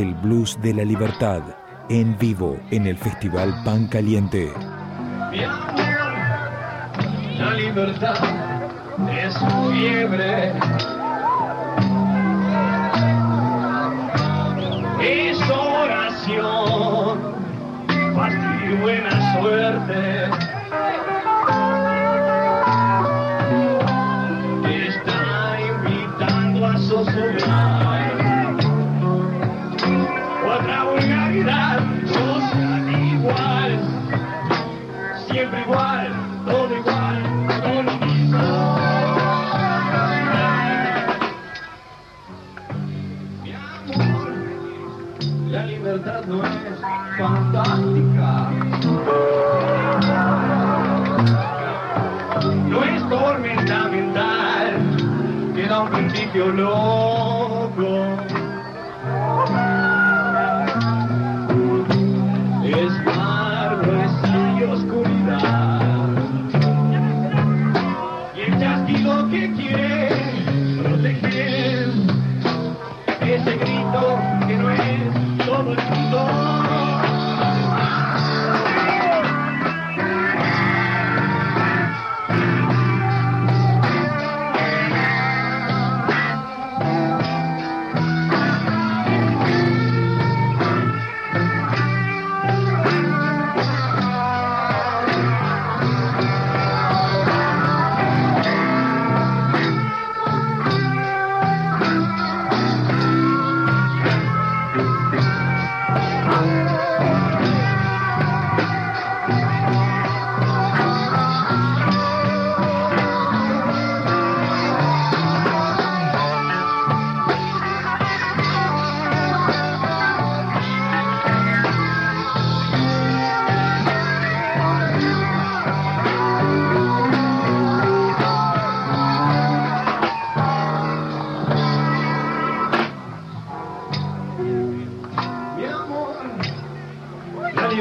El blues de la libertad en vivo en el Festival Pan Caliente. La libertad es fiebre. Es oración, fastidio y buena suerte. No es tormenta mental que da un principio loco.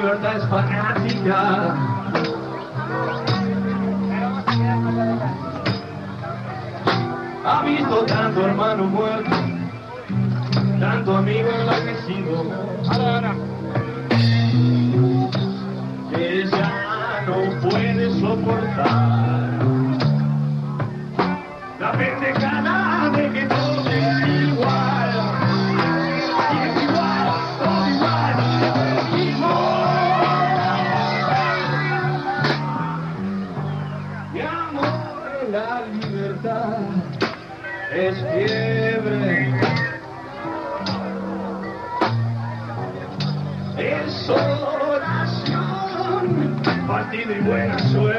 Libertad es fanática. Ha visto tanto hermano muerto, tanto amigo enloquecido, es fiebre. Es oración, partido y buena suerte.